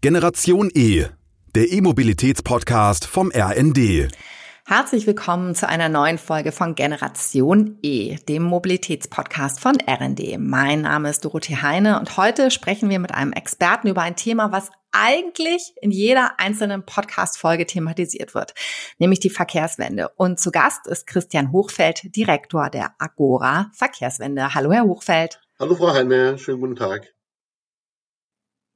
Generation E, der E-Mobilitäts-Podcast vom RND. Herzlich willkommen zu einer neuen Folge von Generation E, dem Mobilitätspodcast von RND. Mein Name ist Dorothee Heine und heute sprechen wir mit einem Experten über ein Thema, was eigentlich in jeder einzelnen Podcast-Folge thematisiert wird, nämlich die Verkehrswende. Und zu Gast ist Christian Hochfeld, Direktor der Agora Verkehrswende. Hallo, Herr Hochfeld. Hallo, Frau Heine. Schönen guten Tag.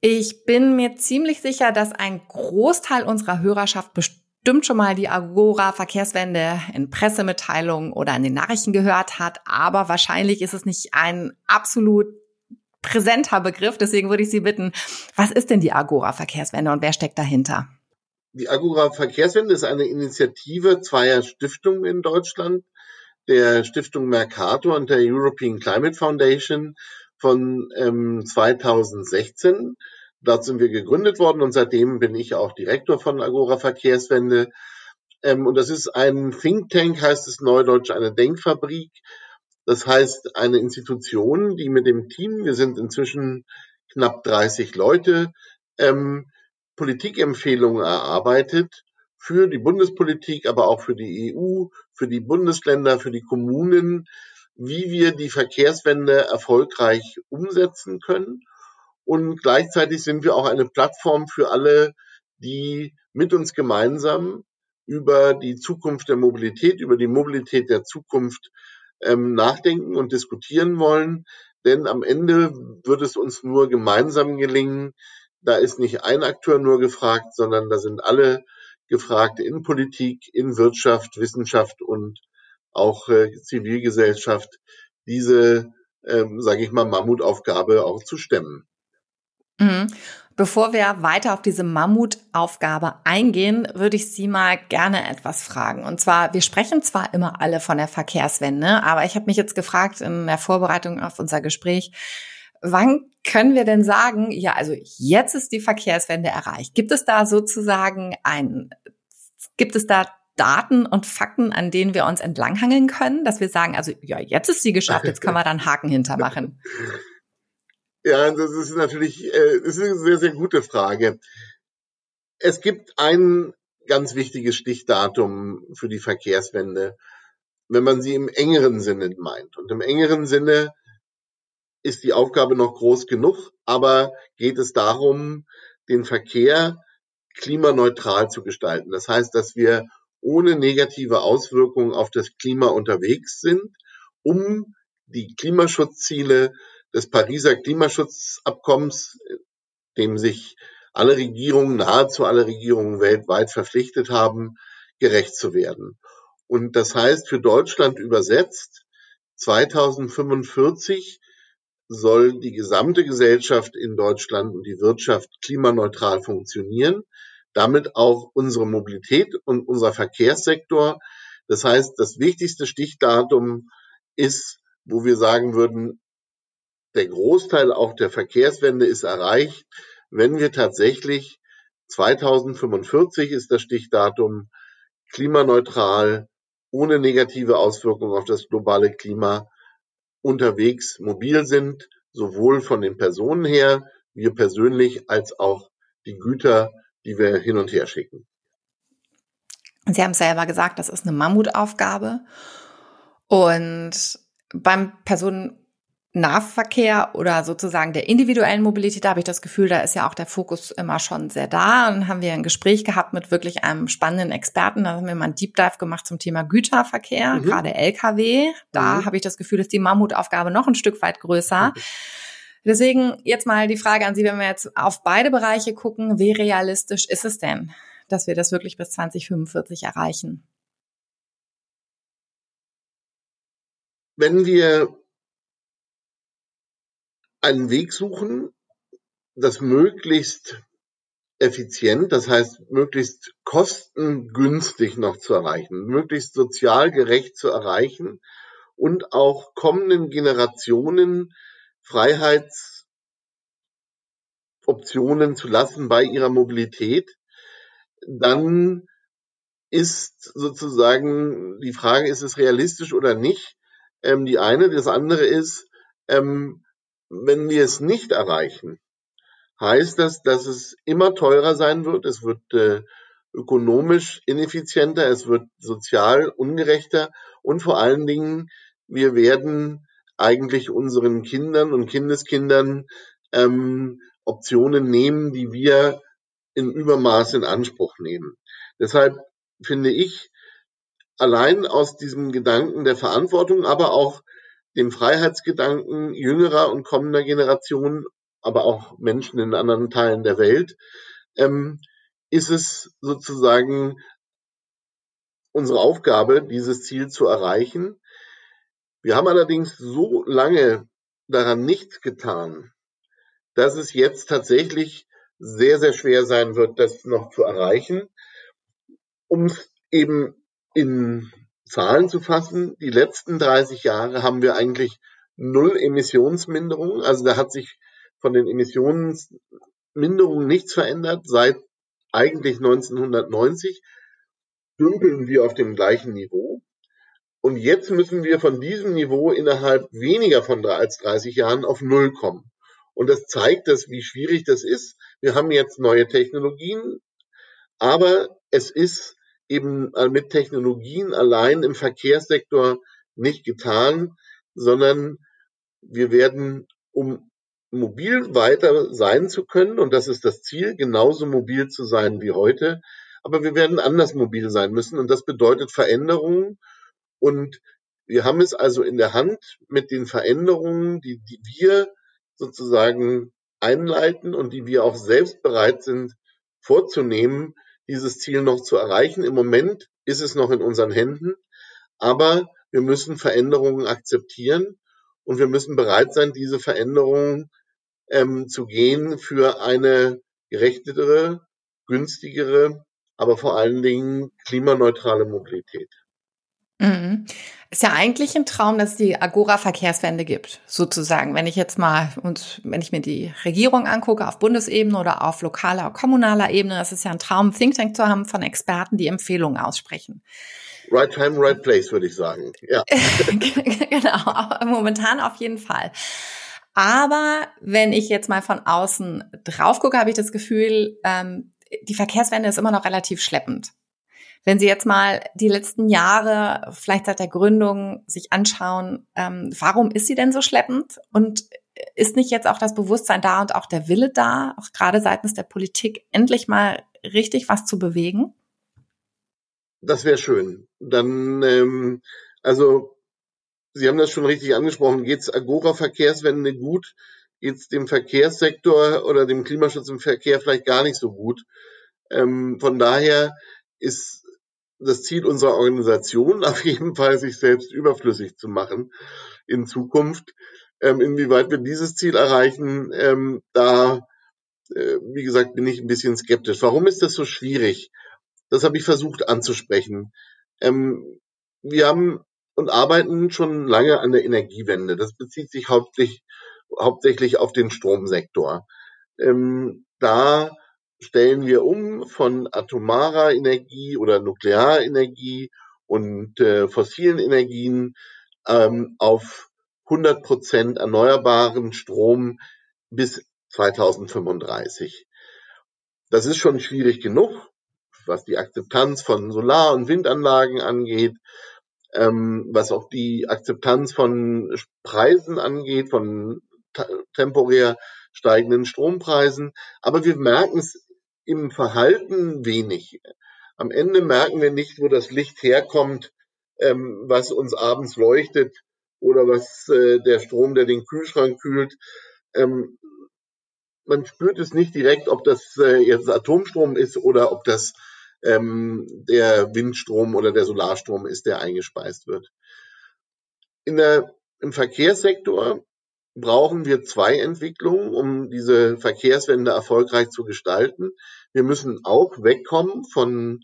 Ich bin mir ziemlich sicher, dass ein Großteil unserer Hörerschaft bestimmt schon mal die Agora Verkehrswende in Pressemitteilungen oder in den Nachrichten gehört hat, aber wahrscheinlich ist es nicht ein absolut präsenter Begriff. Deswegen würde ich Sie bitten, was ist denn die Agora Verkehrswende und wer steckt dahinter? Die Agora Verkehrswende ist eine Initiative zweier Stiftungen in Deutschland, der Stiftung Mercator und der European Climate Foundation von ähm, 2016. Dort sind wir gegründet worden und seitdem bin ich auch Direktor von Agora Verkehrswende. Ähm, und das ist ein Think Tank, heißt es neudeutsch, eine Denkfabrik. Das heißt, eine Institution, die mit dem Team, wir sind inzwischen knapp 30 Leute, ähm, Politikempfehlungen erarbeitet für die Bundespolitik, aber auch für die EU, für die Bundesländer, für die Kommunen, wie wir die Verkehrswende erfolgreich umsetzen können und gleichzeitig sind wir auch eine Plattform für alle, die mit uns gemeinsam über die Zukunft der Mobilität, über die Mobilität der Zukunft ähm, nachdenken und diskutieren wollen. Denn am Ende wird es uns nur gemeinsam gelingen. Da ist nicht ein Akteur nur gefragt, sondern da sind alle gefragt in Politik, in Wirtschaft, Wissenschaft und auch äh, Zivilgesellschaft, diese, ähm, sage ich mal, Mammutaufgabe auch zu stemmen. Mhm. Bevor wir weiter auf diese Mammutaufgabe eingehen, würde ich Sie mal gerne etwas fragen. Und zwar, wir sprechen zwar immer alle von der Verkehrswende, aber ich habe mich jetzt gefragt in der Vorbereitung auf unser Gespräch, wann können wir denn sagen, ja, also jetzt ist die Verkehrswende erreicht? Gibt es da sozusagen ein, gibt es da Daten und Fakten, an denen wir uns entlanghangeln können, dass wir sagen, also ja, jetzt ist sie geschafft, jetzt können wir da einen Haken hintermachen? Ja, das ist natürlich äh, das ist eine sehr, sehr gute Frage. Es gibt ein ganz wichtiges Stichdatum für die Verkehrswende, wenn man sie im engeren Sinne meint. Und im engeren Sinne ist die Aufgabe noch groß genug, aber geht es darum, den Verkehr klimaneutral zu gestalten. Das heißt, dass wir ohne negative Auswirkungen auf das Klima unterwegs sind, um die Klimaschutzziele des Pariser Klimaschutzabkommens, dem sich alle Regierungen, nahezu alle Regierungen weltweit verpflichtet haben, gerecht zu werden. Und das heißt für Deutschland übersetzt, 2045 soll die gesamte Gesellschaft in Deutschland und die Wirtschaft klimaneutral funktionieren, damit auch unsere Mobilität und unser Verkehrssektor. Das heißt, das wichtigste Stichdatum ist, wo wir sagen würden, der Großteil auch der Verkehrswende ist erreicht, wenn wir tatsächlich 2045 ist das Stichdatum klimaneutral, ohne negative Auswirkungen auf das globale Klima unterwegs mobil sind, sowohl von den Personen her, wir persönlich, als auch die Güter, die wir hin und her schicken. Sie haben selber gesagt, das ist eine Mammutaufgabe. Und beim Personen Nahverkehr oder sozusagen der individuellen Mobilität, da habe ich das Gefühl, da ist ja auch der Fokus immer schon sehr da. Und haben wir ein Gespräch gehabt mit wirklich einem spannenden Experten. Da haben wir mal ein Deep Dive gemacht zum Thema Güterverkehr, mhm. gerade Lkw. Da mhm. habe ich das Gefühl, ist die Mammutaufgabe noch ein Stück weit größer. Mhm. Deswegen jetzt mal die Frage an Sie, wenn wir jetzt auf beide Bereiche gucken, wie realistisch ist es denn, dass wir das wirklich bis 2045 erreichen? Wenn wir einen Weg suchen, das möglichst effizient, das heißt möglichst kostengünstig noch zu erreichen, möglichst sozial gerecht zu erreichen und auch kommenden Generationen Freiheitsoptionen zu lassen bei ihrer Mobilität, dann ist sozusagen die Frage, ist es realistisch oder nicht? Ähm, die eine, das andere ist, ähm, wenn wir es nicht erreichen, heißt das, dass es immer teurer sein wird. Es wird äh, ökonomisch ineffizienter, es wird sozial ungerechter und vor allen Dingen, wir werden eigentlich unseren Kindern und Kindeskindern ähm, Optionen nehmen, die wir in Übermaß in Anspruch nehmen. Deshalb finde ich, allein aus diesem Gedanken der Verantwortung, aber auch dem Freiheitsgedanken jüngerer und kommender Generationen, aber auch Menschen in anderen Teilen der Welt, ähm, ist es sozusagen unsere Aufgabe, dieses Ziel zu erreichen. Wir haben allerdings so lange daran nichts getan, dass es jetzt tatsächlich sehr, sehr schwer sein wird, das noch zu erreichen. Um es eben in Zahlen zu fassen, die letzten 30 Jahre haben wir eigentlich null Emissionsminderung. Also da hat sich von den Emissionsminderungen nichts verändert. Seit eigentlich 1990 dümpeln wir auf dem gleichen Niveau. Und jetzt müssen wir von diesem Niveau innerhalb weniger von als 30 Jahren auf Null kommen. Und das zeigt, dass wie schwierig das ist. Wir haben jetzt neue Technologien, aber es ist eben mit Technologien allein im Verkehrssektor nicht getan, sondern wir werden, um mobil weiter sein zu können, und das ist das Ziel, genauso mobil zu sein wie heute, aber wir werden anders mobil sein müssen und das bedeutet Veränderungen und wir haben es also in der Hand mit den Veränderungen, die, die wir sozusagen einleiten und die wir auch selbst bereit sind vorzunehmen, dieses Ziel noch zu erreichen. Im Moment ist es noch in unseren Händen, aber wir müssen Veränderungen akzeptieren und wir müssen bereit sein, diese Veränderungen ähm, zu gehen für eine gerechtere, günstigere, aber vor allen Dingen klimaneutrale Mobilität. Mhm. Ist ja eigentlich ein Traum, dass es die Agora-Verkehrswende gibt, sozusagen. Wenn ich jetzt mal und wenn ich mir die Regierung angucke auf Bundesebene oder auf lokaler, kommunaler Ebene, das ist ja ein Traum, Think Tank zu haben von Experten, die Empfehlungen aussprechen. Right time, right place, würde ich sagen. Ja. genau, momentan auf jeden Fall. Aber wenn ich jetzt mal von außen drauf gucke, habe ich das Gefühl, ähm, die Verkehrswende ist immer noch relativ schleppend. Wenn Sie jetzt mal die letzten Jahre, vielleicht seit der Gründung, sich anschauen, ähm, warum ist sie denn so schleppend? Und ist nicht jetzt auch das Bewusstsein da und auch der Wille da, auch gerade seitens der Politik, endlich mal richtig was zu bewegen? Das wäre schön. Dann, ähm, also Sie haben das schon richtig angesprochen. Geht es Agora-Verkehrswende gut? Geht es dem Verkehrssektor oder dem Klimaschutz im Verkehr vielleicht gar nicht so gut? Ähm, von daher ist das Ziel unserer Organisation auf jeden Fall, sich selbst überflüssig zu machen in Zukunft. Ähm, inwieweit wir dieses Ziel erreichen, ähm, da, äh, wie gesagt, bin ich ein bisschen skeptisch. Warum ist das so schwierig? Das habe ich versucht anzusprechen. Ähm, wir haben und arbeiten schon lange an der Energiewende. Das bezieht sich hauptsächlich, hauptsächlich auf den Stromsektor. Ähm, da stellen wir um von atomarer Energie oder Nuklearenergie und äh, fossilen Energien ähm, auf 100 Prozent erneuerbaren Strom bis 2035. Das ist schon schwierig genug, was die Akzeptanz von Solar- und Windanlagen angeht, ähm, was auch die Akzeptanz von Preisen angeht, von temporär steigenden Strompreisen. Aber wir merken es im Verhalten wenig. Am Ende merken wir nicht, wo das Licht herkommt, ähm, was uns abends leuchtet oder was äh, der Strom, der den Kühlschrank kühlt. Ähm, man spürt es nicht direkt, ob das äh, jetzt Atomstrom ist oder ob das ähm, der Windstrom oder der Solarstrom ist, der eingespeist wird. In der, Im Verkehrssektor brauchen wir zwei Entwicklungen, um diese Verkehrswende erfolgreich zu gestalten. Wir müssen auch wegkommen von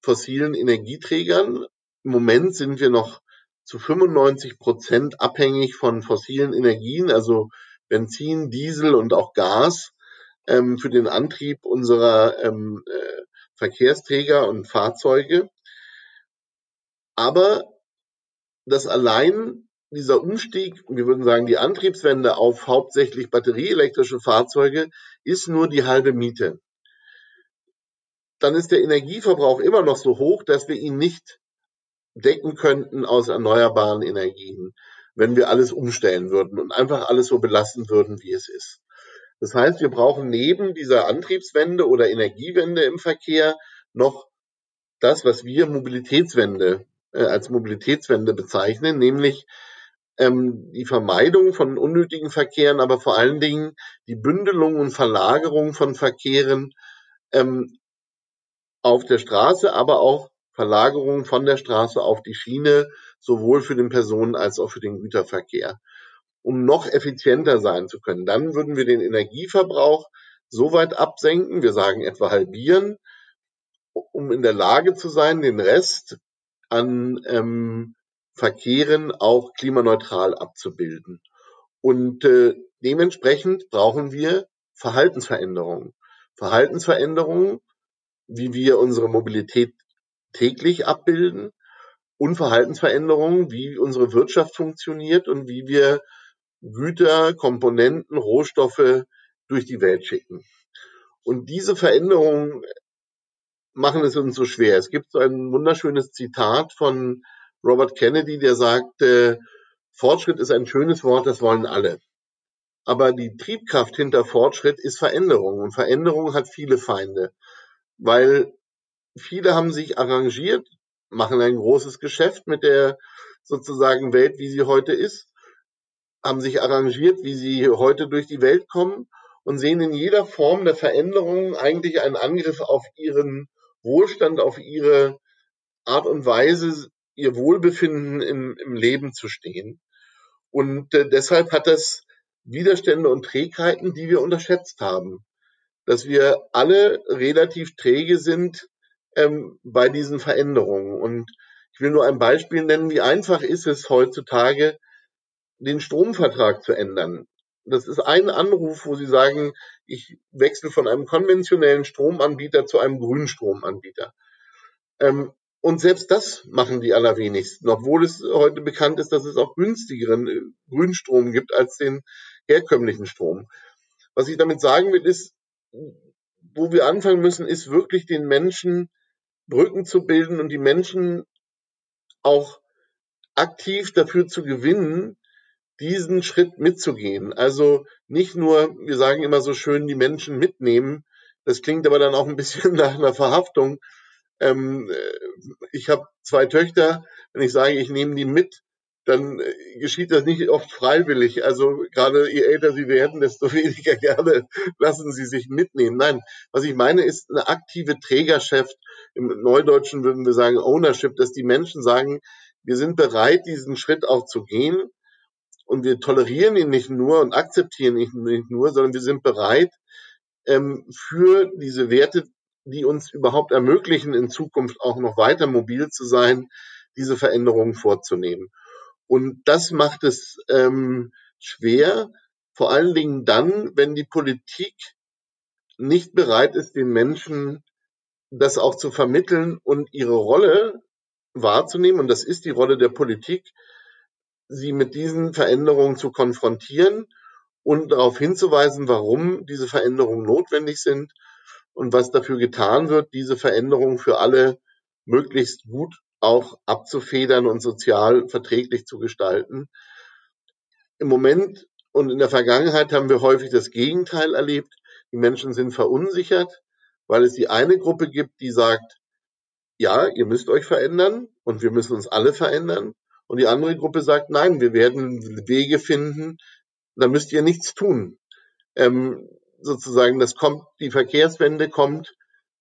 fossilen Energieträgern. Im Moment sind wir noch zu 95 Prozent abhängig von fossilen Energien, also Benzin, Diesel und auch Gas ähm, für den Antrieb unserer ähm, äh, Verkehrsträger und Fahrzeuge. Aber das allein dieser Umstieg, wir würden sagen, die Antriebswende auf hauptsächlich batterieelektrische Fahrzeuge ist nur die halbe Miete. Dann ist der Energieverbrauch immer noch so hoch, dass wir ihn nicht decken könnten aus erneuerbaren Energien, wenn wir alles umstellen würden und einfach alles so belassen würden, wie es ist. Das heißt, wir brauchen neben dieser Antriebswende oder Energiewende im Verkehr noch das, was wir Mobilitätswende äh, als Mobilitätswende bezeichnen, nämlich ähm, die Vermeidung von unnötigen Verkehren, aber vor allen Dingen die Bündelung und Verlagerung von Verkehren ähm, auf der Straße, aber auch Verlagerung von der Straße auf die Schiene, sowohl für den Personen- als auch für den Güterverkehr, um noch effizienter sein zu können. Dann würden wir den Energieverbrauch so weit absenken, wir sagen etwa halbieren, um in der Lage zu sein, den Rest an ähm, Verkehren auch klimaneutral abzubilden. Und äh, dementsprechend brauchen wir Verhaltensveränderungen. Verhaltensveränderungen, wie wir unsere Mobilität täglich abbilden und Verhaltensveränderungen, wie unsere Wirtschaft funktioniert und wie wir Güter, Komponenten, Rohstoffe durch die Welt schicken. Und diese Veränderungen machen es uns so schwer. Es gibt so ein wunderschönes Zitat von Robert Kennedy, der sagt, äh, Fortschritt ist ein schönes Wort, das wollen alle. Aber die Triebkraft hinter Fortschritt ist Veränderung. Und Veränderung hat viele Feinde. Weil viele haben sich arrangiert, machen ein großes Geschäft mit der sozusagen Welt, wie sie heute ist, haben sich arrangiert, wie sie heute durch die Welt kommen und sehen in jeder Form der Veränderung eigentlich einen Angriff auf ihren Wohlstand, auf ihre Art und Weise, ihr Wohlbefinden im, im Leben zu stehen. Und äh, deshalb hat das Widerstände und Trägheiten, die wir unterschätzt haben. Dass wir alle relativ träge sind ähm, bei diesen Veränderungen. Und ich will nur ein Beispiel nennen, wie einfach ist es heutzutage, den Stromvertrag zu ändern. Das ist ein Anruf, wo Sie sagen, ich wechsle von einem konventionellen Stromanbieter zu einem grünen Stromanbieter. Ähm, und selbst das machen die allerwenigsten, obwohl es heute bekannt ist, dass es auch günstigeren äh, Grünstrom gibt als den herkömmlichen Strom. Was ich damit sagen will, ist, wo wir anfangen müssen, ist wirklich den Menschen Brücken zu bilden und die Menschen auch aktiv dafür zu gewinnen, diesen Schritt mitzugehen. Also nicht nur, wir sagen immer so schön, die Menschen mitnehmen. Das klingt aber dann auch ein bisschen nach einer Verhaftung, ähm, äh, ich habe zwei Töchter, wenn ich sage, ich nehme die mit, dann äh, geschieht das nicht oft freiwillig. Also gerade je älter sie werden, desto weniger gerne lassen sie sich mitnehmen. Nein, was ich meine, ist eine aktive Trägerschaft. Im Neudeutschen würden wir sagen Ownership, dass die Menschen sagen, wir sind bereit, diesen Schritt auch zu gehen. Und wir tolerieren ihn nicht nur und akzeptieren ihn nicht nur, sondern wir sind bereit, ähm, für diese Werte die uns überhaupt ermöglichen, in Zukunft auch noch weiter mobil zu sein, diese Veränderungen vorzunehmen. Und das macht es ähm, schwer, vor allen Dingen dann, wenn die Politik nicht bereit ist, den Menschen das auch zu vermitteln und ihre Rolle wahrzunehmen. Und das ist die Rolle der Politik, sie mit diesen Veränderungen zu konfrontieren und darauf hinzuweisen, warum diese Veränderungen notwendig sind und was dafür getan wird, diese Veränderung für alle möglichst gut auch abzufedern und sozial verträglich zu gestalten. Im Moment und in der Vergangenheit haben wir häufig das Gegenteil erlebt. Die Menschen sind verunsichert, weil es die eine Gruppe gibt, die sagt, ja, ihr müsst euch verändern und wir müssen uns alle verändern. Und die andere Gruppe sagt, nein, wir werden Wege finden, da müsst ihr nichts tun. Ähm, sozusagen, das kommt, die Verkehrswende kommt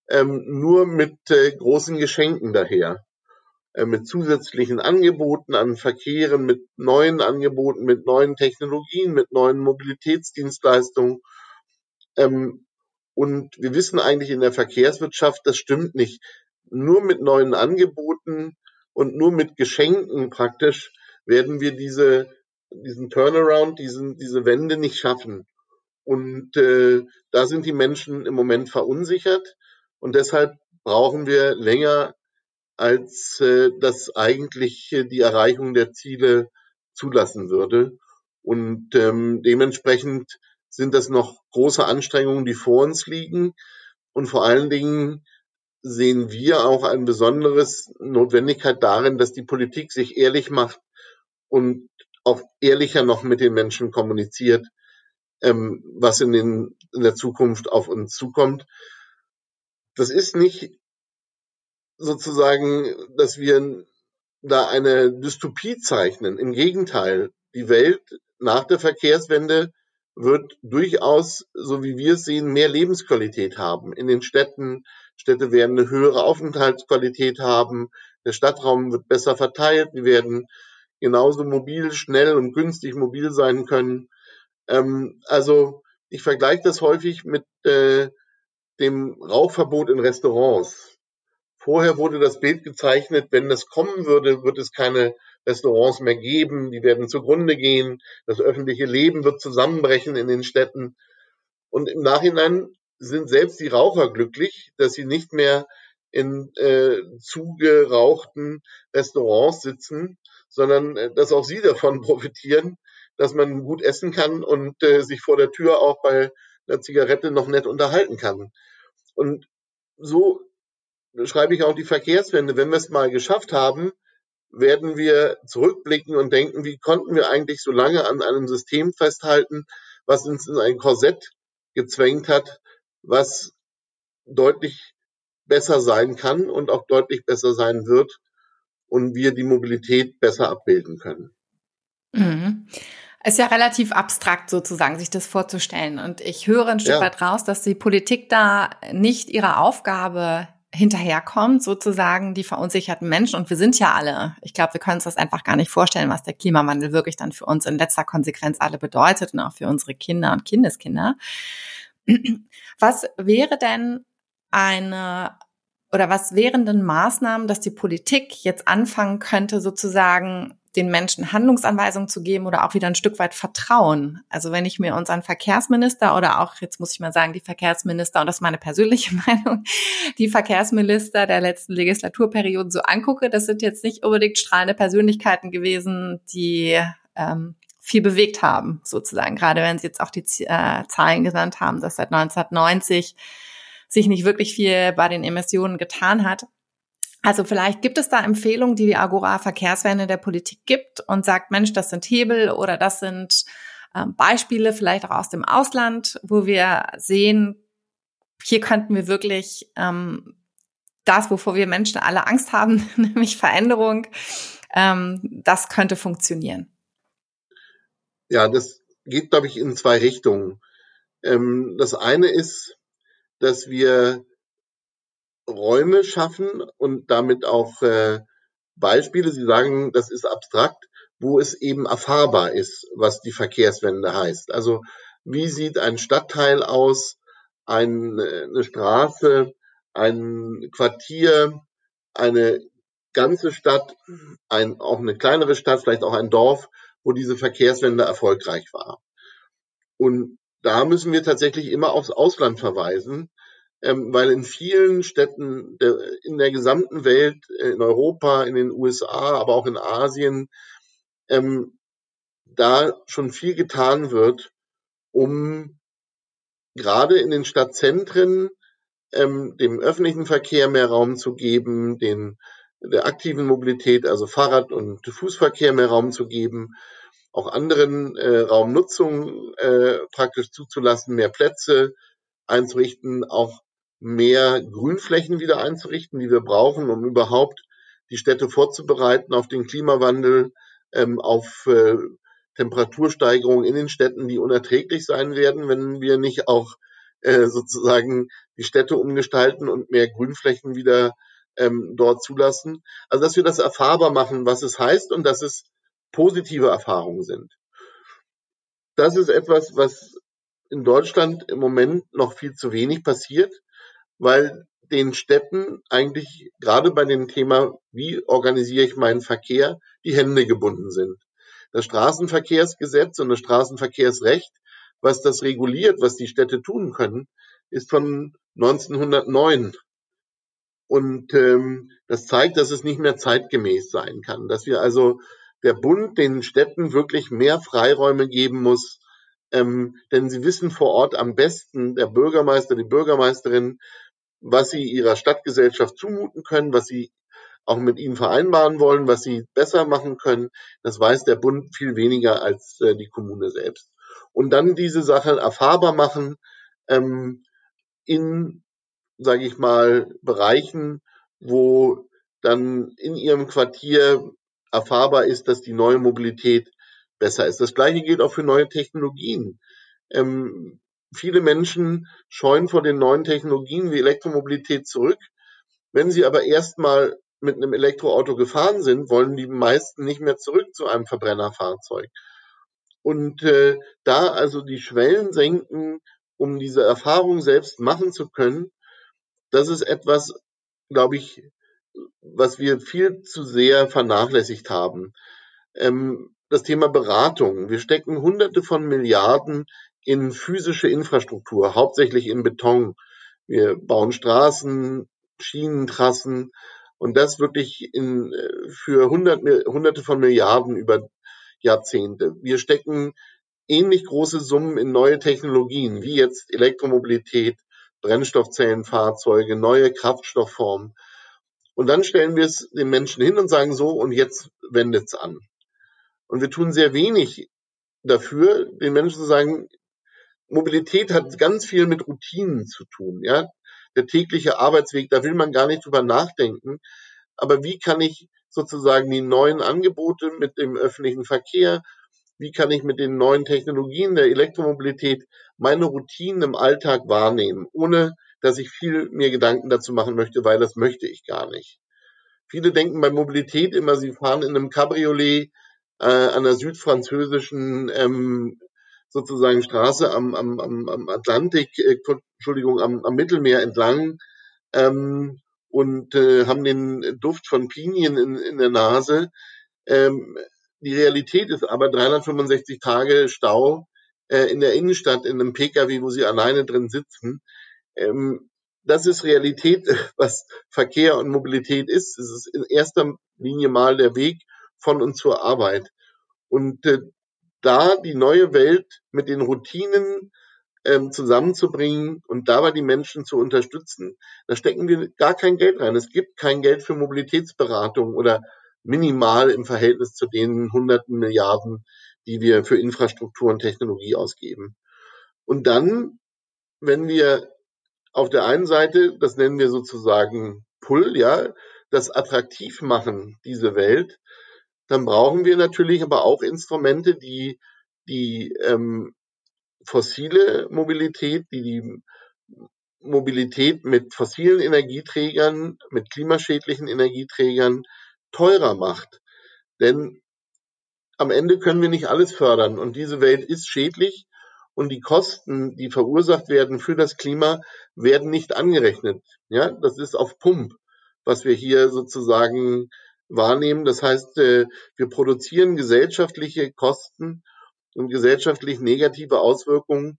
ähm, nur mit äh, großen Geschenken daher. Äh, mit zusätzlichen Angeboten an Verkehren, mit neuen Angeboten, mit neuen Technologien, mit neuen Mobilitätsdienstleistungen. Ähm, und wir wissen eigentlich in der Verkehrswirtschaft, das stimmt nicht. Nur mit neuen Angeboten und nur mit Geschenken praktisch werden wir diese, diesen Turnaround, diesen, diese Wende nicht schaffen. Und äh, da sind die Menschen im Moment verunsichert und deshalb brauchen wir länger, als äh, das eigentlich die Erreichung der Ziele zulassen würde. Und ähm, dementsprechend sind das noch große Anstrengungen, die vor uns liegen. Und vor allen Dingen sehen wir auch ein besonderes Notwendigkeit darin, dass die Politik sich ehrlich macht und auch ehrlicher noch mit den Menschen kommuniziert, ähm, was in, den, in der Zukunft auf uns zukommt. Das ist nicht sozusagen, dass wir da eine Dystopie zeichnen. Im Gegenteil, die Welt nach der Verkehrswende wird durchaus, so wie wir es sehen, mehr Lebensqualität haben. In den Städten, Städte werden eine höhere Aufenthaltsqualität haben, der Stadtraum wird besser verteilt, die werden genauso mobil, schnell und günstig mobil sein können. Ähm, also ich vergleiche das häufig mit äh, dem Rauchverbot in Restaurants. Vorher wurde das Bild gezeichnet, wenn das kommen würde, wird es keine Restaurants mehr geben, die werden zugrunde gehen, das öffentliche Leben wird zusammenbrechen in den Städten. Und im Nachhinein sind selbst die Raucher glücklich, dass sie nicht mehr in äh, zugerauchten Restaurants sitzen, sondern äh, dass auch sie davon profitieren, dass man gut essen kann und äh, sich vor der Tür auch bei einer Zigarette noch nett unterhalten kann. Und so schreibe ich auch die Verkehrswende. Wenn wir es mal geschafft haben, werden wir zurückblicken und denken, wie konnten wir eigentlich so lange an einem System festhalten, was uns in ein Korsett gezwängt hat, was deutlich besser sein kann und auch deutlich besser sein wird und wir die Mobilität besser abbilden können. Mhm. Ist ja relativ abstrakt sozusagen, sich das vorzustellen. Und ich höre ein Stück ja. weit raus, dass die Politik da nicht ihrer Aufgabe hinterherkommt, sozusagen die verunsicherten Menschen. Und wir sind ja alle, ich glaube, wir können uns das einfach gar nicht vorstellen, was der Klimawandel wirklich dann für uns in letzter Konsequenz alle bedeutet und auch für unsere Kinder und Kindeskinder. Was wäre denn eine oder was wären denn Maßnahmen, dass die Politik jetzt anfangen könnte, sozusagen den Menschen Handlungsanweisungen zu geben oder auch wieder ein Stück weit Vertrauen. Also wenn ich mir unseren Verkehrsminister oder auch, jetzt muss ich mal sagen, die Verkehrsminister, und das ist meine persönliche Meinung, die Verkehrsminister der letzten Legislaturperioden so angucke, das sind jetzt nicht unbedingt strahlende Persönlichkeiten gewesen, die ähm, viel bewegt haben, sozusagen. Gerade wenn Sie jetzt auch die äh, Zahlen genannt haben, dass seit 1990 sich nicht wirklich viel bei den Emissionen getan hat. Also vielleicht gibt es da Empfehlungen, die die Agora Verkehrswende der Politik gibt und sagt, Mensch, das sind Hebel oder das sind ähm, Beispiele vielleicht auch aus dem Ausland, wo wir sehen, hier könnten wir wirklich ähm, das, wovor wir Menschen alle Angst haben, nämlich Veränderung, ähm, das könnte funktionieren. Ja, das geht, glaube ich, in zwei Richtungen. Ähm, das eine ist, dass wir Räume schaffen und damit auch äh, Beispiele, Sie sagen, das ist abstrakt, wo es eben erfahrbar ist, was die Verkehrswende heißt. Also wie sieht ein Stadtteil aus, ein, eine Straße, ein Quartier, eine ganze Stadt, ein, auch eine kleinere Stadt, vielleicht auch ein Dorf, wo diese Verkehrswende erfolgreich war. Und da müssen wir tatsächlich immer aufs Ausland verweisen, ähm, weil in vielen Städten in der gesamten Welt, äh, in Europa, in den USA, aber auch in Asien, ähm, da schon viel getan wird, um gerade in den Stadtzentren ähm, dem öffentlichen Verkehr mehr Raum zu geben, den der aktiven Mobilität, also Fahrrad- und Fußverkehr mehr Raum zu geben, auch anderen äh, Raumnutzung äh, praktisch zuzulassen, mehr Plätze einzurichten, auch mehr Grünflächen wieder einzurichten, die wir brauchen, um überhaupt die Städte vorzubereiten auf den Klimawandel, ähm, auf äh, Temperatursteigerungen in den Städten, die unerträglich sein werden, wenn wir nicht auch äh, sozusagen die Städte umgestalten und mehr Grünflächen wieder ähm, dort zulassen. Also dass wir das erfahrbar machen, was es heißt und dass es positive Erfahrungen sind. Das ist etwas, was in Deutschland im Moment noch viel zu wenig passiert weil den Städten eigentlich gerade bei dem Thema, wie organisiere ich meinen Verkehr, die Hände gebunden sind. Das Straßenverkehrsgesetz und das Straßenverkehrsrecht, was das reguliert, was die Städte tun können, ist von 1909. Und ähm, das zeigt, dass es nicht mehr zeitgemäß sein kann, dass wir also der Bund den Städten wirklich mehr Freiräume geben muss, ähm, denn sie wissen vor Ort am besten, der Bürgermeister, die Bürgermeisterin, was sie ihrer Stadtgesellschaft zumuten können, was sie auch mit ihnen vereinbaren wollen, was sie besser machen können. Das weiß der Bund viel weniger als äh, die Kommune selbst. Und dann diese Sache erfahrbar machen ähm, in, sage ich mal, Bereichen, wo dann in ihrem Quartier erfahrbar ist, dass die neue Mobilität besser ist. Das gleiche gilt auch für neue Technologien. Ähm, viele Menschen scheuen vor den neuen Technologien wie Elektromobilität zurück. Wenn sie aber erstmal mit einem Elektroauto gefahren sind, wollen die meisten nicht mehr zurück zu einem Verbrennerfahrzeug. Und äh, da also die Schwellen senken, um diese Erfahrung selbst machen zu können, das ist etwas, glaube ich, was wir viel zu sehr vernachlässigt haben. Ähm, das Thema Beratung. Wir stecken Hunderte von Milliarden in physische Infrastruktur, hauptsächlich in Beton. Wir bauen Straßen, Schienentrassen und das wirklich in, äh, für hundert, Hunderte von Milliarden über Jahrzehnte. Wir stecken ähnlich große Summen in neue Technologien, wie jetzt Elektromobilität, Brennstoffzellenfahrzeuge, neue Kraftstoffformen. Und dann stellen wir es den Menschen hin und sagen so, und jetzt wendet's an. Und wir tun sehr wenig dafür, den Menschen zu sagen, Mobilität hat ganz viel mit Routinen zu tun, ja. Der tägliche Arbeitsweg, da will man gar nicht drüber nachdenken. Aber wie kann ich sozusagen die neuen Angebote mit dem öffentlichen Verkehr, wie kann ich mit den neuen Technologien der Elektromobilität meine Routinen im Alltag wahrnehmen, ohne dass ich viel mehr Gedanken dazu machen möchte, weil das möchte ich gar nicht. Viele denken bei Mobilität immer, sie fahren in einem Cabriolet äh, an der südfranzösischen ähm, sozusagen Straße am, am, am Atlantik, äh, Entschuldigung, am, am Mittelmeer entlang ähm, und äh, haben den Duft von Pinien in, in der Nase. Ähm, die Realität ist aber 365 Tage Stau äh, in der Innenstadt in einem Pkw, wo sie alleine drin sitzen. Ähm, das ist Realität, was Verkehr und Mobilität ist. Es ist in erster Linie mal der Weg von und zur Arbeit. Und äh, da die neue Welt mit den Routinen ähm, zusammenzubringen und dabei die Menschen zu unterstützen, da stecken wir gar kein Geld rein. Es gibt kein Geld für Mobilitätsberatung oder minimal im Verhältnis zu den hunderten Milliarden, die wir für Infrastruktur und Technologie ausgeben. Und dann, wenn wir auf der einen Seite, das nennen wir sozusagen Pull, ja, das attraktiv machen, diese Welt, dann brauchen wir natürlich aber auch Instrumente, die die ähm, fossile Mobilität, die die Mobilität mit fossilen Energieträgern, mit klimaschädlichen Energieträgern teurer macht. Denn am Ende können wir nicht alles fördern und diese Welt ist schädlich und die Kosten, die verursacht werden für das Klima, werden nicht angerechnet. Ja, das ist auf Pump, was wir hier sozusagen wahrnehmen. Das heißt, äh, wir produzieren gesellschaftliche Kosten und gesellschaftlich negative Auswirkungen,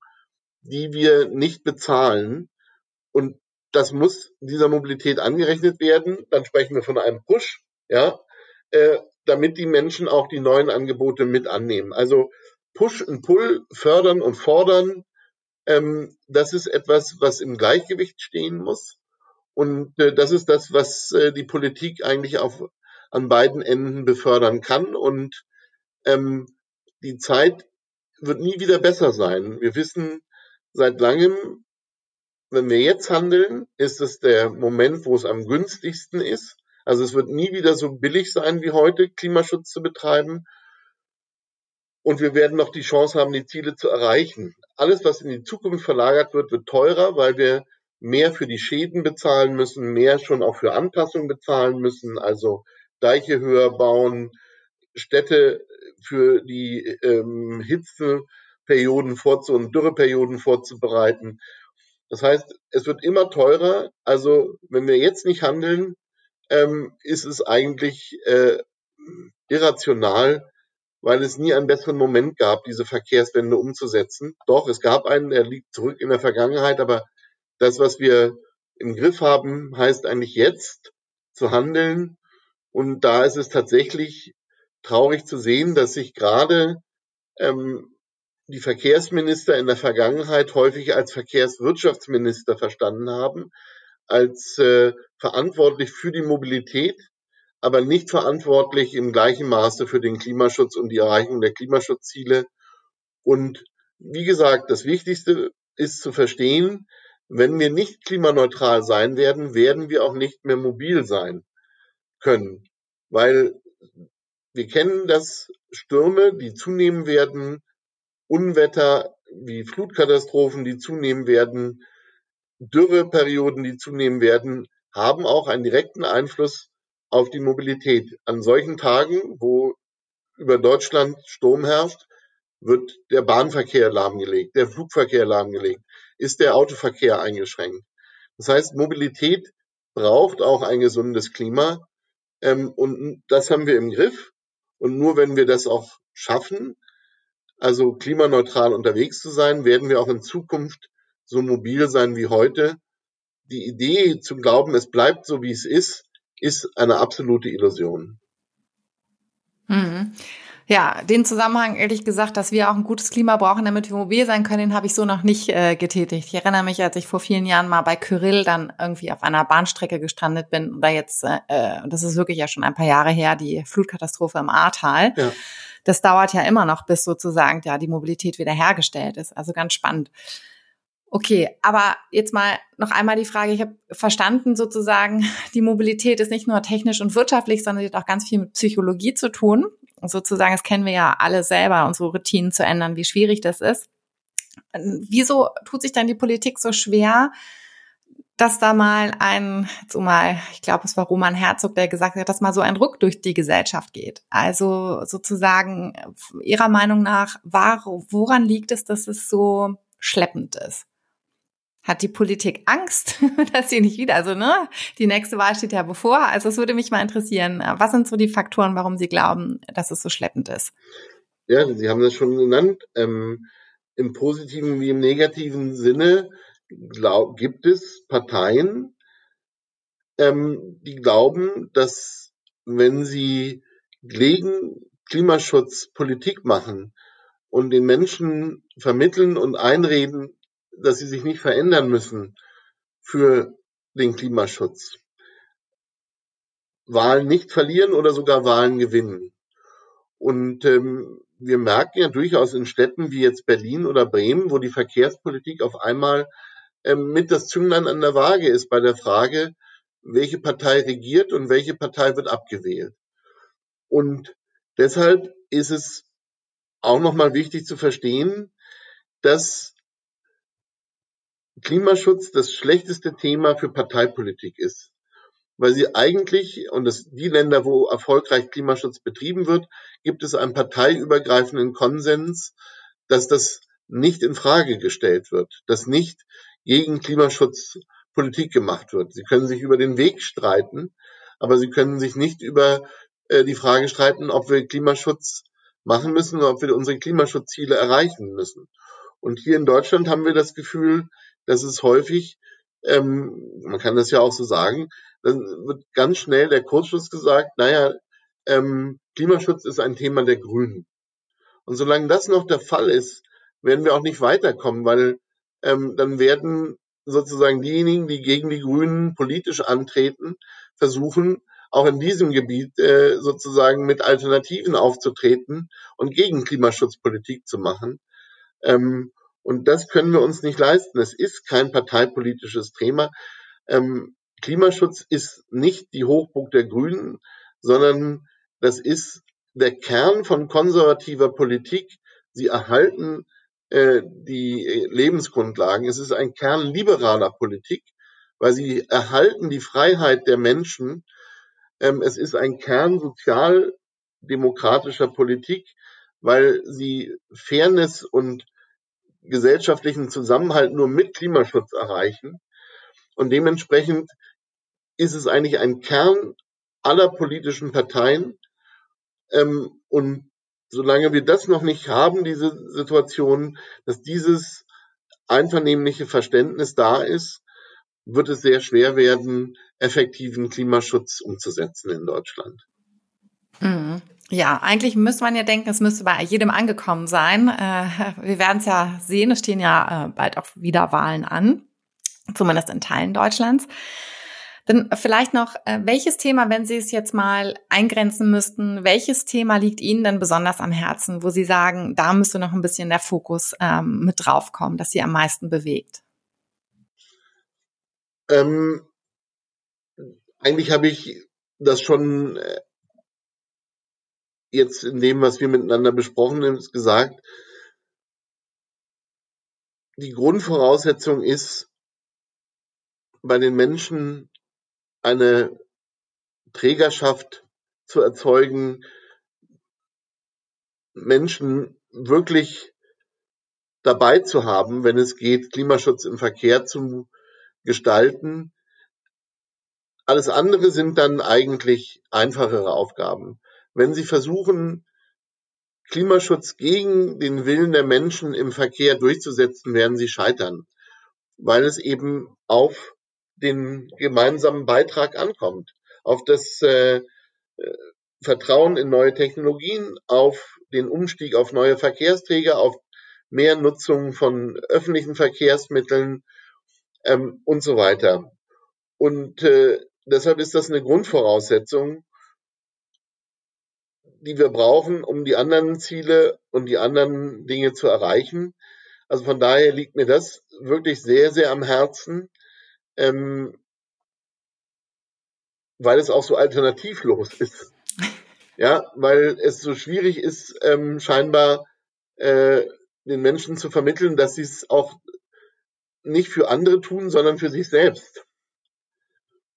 die wir nicht bezahlen. Und das muss dieser Mobilität angerechnet werden. Dann sprechen wir von einem Push, ja, äh, damit die Menschen auch die neuen Angebote mit annehmen. Also Push und Pull, fördern und fordern, ähm, das ist etwas, was im Gleichgewicht stehen muss. Und äh, das ist das, was die Politik eigentlich auf an beiden Enden befördern kann. Und ähm, die Zeit wird nie wieder besser sein. Wir wissen seit langem, wenn wir jetzt handeln, ist es der Moment, wo es am günstigsten ist. Also es wird nie wieder so billig sein wie heute, Klimaschutz zu betreiben. Und wir werden noch die Chance haben, die Ziele zu erreichen. Alles, was in die Zukunft verlagert wird, wird teurer, weil wir mehr für die Schäden bezahlen müssen, mehr schon auch für Anpassungen bezahlen müssen. Also Deiche höher bauen, Städte für die ähm, Hitzeperioden vorzu und Dürreperioden vorzubereiten. Das heißt, es wird immer teurer. Also wenn wir jetzt nicht handeln, ähm, ist es eigentlich äh, irrational, weil es nie einen besseren Moment gab, diese Verkehrswende umzusetzen. Doch, es gab einen, der liegt zurück in der Vergangenheit, aber das, was wir im Griff haben, heißt eigentlich jetzt zu handeln und da ist es tatsächlich traurig zu sehen, dass sich gerade ähm, die Verkehrsminister in der Vergangenheit häufig als Verkehrswirtschaftsminister verstanden haben, als äh, verantwortlich für die Mobilität, aber nicht verantwortlich im gleichen Maße für den Klimaschutz und die Erreichung der Klimaschutzziele. Und wie gesagt, das Wichtigste ist zu verstehen, wenn wir nicht klimaneutral sein werden, werden wir auch nicht mehr mobil sein können, weil wir kennen das Stürme, die zunehmen werden, Unwetter wie Flutkatastrophen, die zunehmen werden, Dürreperioden, die zunehmen werden, haben auch einen direkten Einfluss auf die Mobilität. An solchen Tagen, wo über Deutschland Sturm herrscht, wird der Bahnverkehr lahmgelegt, der Flugverkehr lahmgelegt, ist der Autoverkehr eingeschränkt. Das heißt, Mobilität braucht auch ein gesundes Klima. Ähm, und das haben wir im Griff. Und nur wenn wir das auch schaffen, also klimaneutral unterwegs zu sein, werden wir auch in Zukunft so mobil sein wie heute. Die Idee zu glauben, es bleibt so, wie es ist, ist eine absolute Illusion. Mhm. Ja, den Zusammenhang, ehrlich gesagt, dass wir auch ein gutes Klima brauchen, damit wir mobil sein können, den habe ich so noch nicht äh, getätigt. Ich erinnere mich, als ich vor vielen Jahren mal bei Kyrill dann irgendwie auf einer Bahnstrecke gestrandet bin, oder jetzt, äh, äh, das ist wirklich ja schon ein paar Jahre her, die Flutkatastrophe im Ahrtal. Ja. Das dauert ja immer noch, bis sozusagen ja die Mobilität wiederhergestellt ist. Also ganz spannend. Okay, aber jetzt mal noch einmal die Frage, ich habe verstanden sozusagen, die Mobilität ist nicht nur technisch und wirtschaftlich, sondern sie hat auch ganz viel mit Psychologie zu tun. Sozusagen, das kennen wir ja alle selber, unsere Routinen zu ändern, wie schwierig das ist. Wieso tut sich dann die Politik so schwer, dass da mal ein, so mal, ich glaube, es war Roman Herzog, der gesagt hat, dass mal so ein Ruck durch die Gesellschaft geht. Also sozusagen Ihrer Meinung nach, woran liegt es, dass es so schleppend ist? Hat die Politik Angst, dass sie nicht wieder, also ne, die nächste Wahl steht ja bevor. Also es würde mich mal interessieren, was sind so die Faktoren, warum Sie glauben, dass es so schleppend ist? Ja, Sie haben das schon genannt. Ähm, Im positiven wie im negativen Sinne glaub, gibt es Parteien, ähm, die glauben, dass wenn sie gegen Klimaschutz Politik machen und den Menschen vermitteln und einreden, dass sie sich nicht verändern müssen für den Klimaschutz. Wahlen nicht verlieren oder sogar Wahlen gewinnen. Und ähm, wir merken ja durchaus in Städten wie jetzt Berlin oder Bremen, wo die Verkehrspolitik auf einmal ähm, mit das Zünglein an der Waage ist bei der Frage, welche Partei regiert und welche Partei wird abgewählt. Und deshalb ist es auch nochmal wichtig zu verstehen, dass Klimaschutz das schlechteste Thema für Parteipolitik ist. Weil sie eigentlich, und das, die Länder, wo erfolgreich Klimaschutz betrieben wird, gibt es einen parteiübergreifenden Konsens, dass das nicht in Frage gestellt wird, dass nicht gegen Klimaschutz Politik gemacht wird. Sie können sich über den Weg streiten, aber sie können sich nicht über äh, die Frage streiten, ob wir Klimaschutz machen müssen oder ob wir unsere Klimaschutzziele erreichen müssen. Und hier in Deutschland haben wir das Gefühl, dass es häufig, ähm, man kann das ja auch so sagen, dann wird ganz schnell der Kurzschluss gesagt, naja, ähm, Klimaschutz ist ein Thema der Grünen. Und solange das noch der Fall ist, werden wir auch nicht weiterkommen, weil ähm, dann werden sozusagen diejenigen, die gegen die Grünen politisch antreten, versuchen, auch in diesem Gebiet äh, sozusagen mit Alternativen aufzutreten und gegen Klimaschutzpolitik zu machen. Ähm, und das können wir uns nicht leisten. Es ist kein parteipolitisches Thema. Ähm, Klimaschutz ist nicht die Hochburg der Grünen, sondern das ist der Kern von konservativer Politik. Sie erhalten äh, die Lebensgrundlagen. Es ist ein Kern liberaler Politik, weil sie erhalten die Freiheit der Menschen. Ähm, es ist ein Kern sozialdemokratischer Politik, weil sie Fairness und gesellschaftlichen Zusammenhalt nur mit Klimaschutz erreichen. Und dementsprechend ist es eigentlich ein Kern aller politischen Parteien. Ähm, und solange wir das noch nicht haben, diese Situation, dass dieses einvernehmliche Verständnis da ist, wird es sehr schwer werden, effektiven Klimaschutz umzusetzen in Deutschland. Mhm. Ja, eigentlich müsste man ja denken, es müsste bei jedem angekommen sein. Äh, wir werden es ja sehen, es stehen ja äh, bald auch wieder Wahlen an, zumindest in Teilen Deutschlands. Dann vielleicht noch, äh, welches Thema, wenn Sie es jetzt mal eingrenzen müssten, welches Thema liegt Ihnen denn besonders am Herzen, wo Sie sagen, da müsste noch ein bisschen der Fokus ähm, mit draufkommen, dass Sie am meisten bewegt? Ähm, eigentlich habe ich das schon jetzt in dem, was wir miteinander besprochen haben, gesagt. Die Grundvoraussetzung ist, bei den Menschen eine Trägerschaft zu erzeugen, Menschen wirklich dabei zu haben, wenn es geht, Klimaschutz im Verkehr zu gestalten. Alles andere sind dann eigentlich einfachere Aufgaben. Wenn Sie versuchen, Klimaschutz gegen den Willen der Menschen im Verkehr durchzusetzen, werden Sie scheitern, weil es eben auf den gemeinsamen Beitrag ankommt, auf das äh, äh, Vertrauen in neue Technologien, auf den Umstieg auf neue Verkehrsträger, auf mehr Nutzung von öffentlichen Verkehrsmitteln ähm, und so weiter. Und äh, deshalb ist das eine Grundvoraussetzung, die wir brauchen, um die anderen Ziele und die anderen Dinge zu erreichen. Also von daher liegt mir das wirklich sehr, sehr am Herzen ähm, weil es auch so alternativlos ist. Ja, weil es so schwierig ist, ähm, scheinbar äh, den Menschen zu vermitteln, dass sie es auch nicht für andere tun, sondern für sich selbst.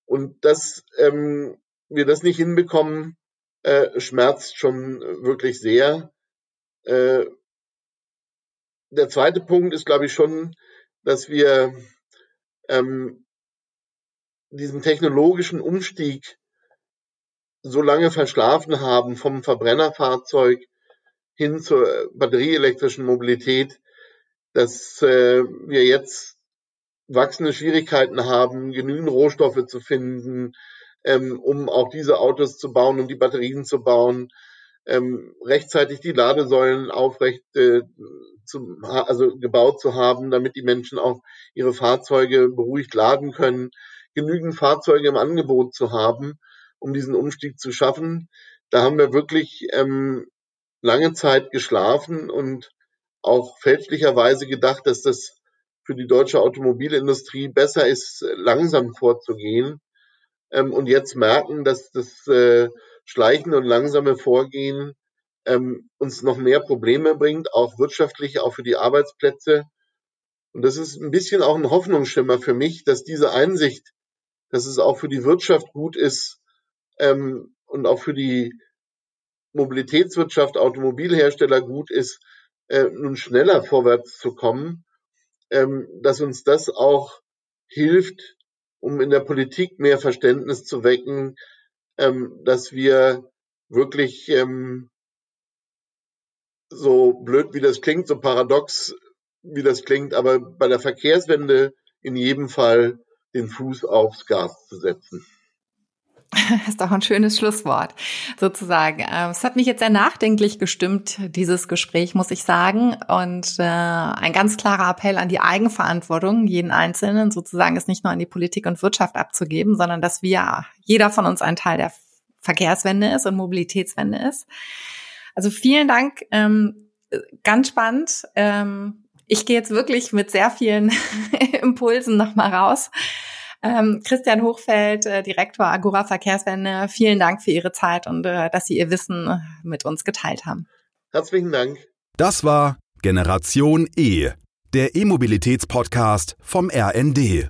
Und dass ähm, wir das nicht hinbekommen, äh, schmerzt schon wirklich sehr. Äh, der zweite Punkt ist, glaube ich, schon, dass wir ähm, diesen technologischen Umstieg so lange verschlafen haben vom Verbrennerfahrzeug hin zur batterieelektrischen Mobilität, dass äh, wir jetzt wachsende Schwierigkeiten haben, genügend Rohstoffe zu finden, ähm, um auch diese Autos zu bauen und die Batterien zu bauen, ähm, rechtzeitig die Ladesäulen aufrecht äh, zu, also gebaut zu haben, damit die Menschen auch ihre Fahrzeuge beruhigt laden können genügend Fahrzeuge im Angebot zu haben, um diesen Umstieg zu schaffen. Da haben wir wirklich ähm, lange Zeit geschlafen und auch fälschlicherweise gedacht, dass das für die deutsche Automobilindustrie besser ist, langsam vorzugehen. Ähm, und jetzt merken, dass das äh, schleichende und langsame Vorgehen ähm, uns noch mehr Probleme bringt, auch wirtschaftlich, auch für die Arbeitsplätze. Und das ist ein bisschen auch ein Hoffnungsschimmer für mich, dass diese Einsicht dass es auch für die Wirtschaft gut ist ähm, und auch für die Mobilitätswirtschaft, Automobilhersteller gut ist, äh, nun schneller vorwärts zu kommen, ähm, dass uns das auch hilft, um in der Politik mehr Verständnis zu wecken, ähm, dass wir wirklich ähm, so blöd wie das klingt, so paradox wie das klingt, aber bei der Verkehrswende in jedem Fall den Fuß aufs Gas zu setzen. Das ist doch ein schönes Schlusswort, sozusagen. Ähm, es hat mich jetzt sehr nachdenklich gestimmt, dieses Gespräch, muss ich sagen. Und äh, ein ganz klarer Appell an die Eigenverantwortung, jeden Einzelnen, sozusagen es nicht nur an die Politik und Wirtschaft abzugeben, sondern dass wir, jeder von uns ein Teil der Verkehrswende ist und Mobilitätswende ist. Also vielen Dank, ähm, ganz spannend. Ähm, ich gehe jetzt wirklich mit sehr vielen Impulsen nochmal raus. Ähm, Christian Hochfeld, äh, Direktor Agora Verkehrswende, vielen Dank für Ihre Zeit und äh, dass Sie Ihr Wissen mit uns geteilt haben. Herzlichen Dank. Das war Generation E, der E-Mobilitäts-Podcast vom RND.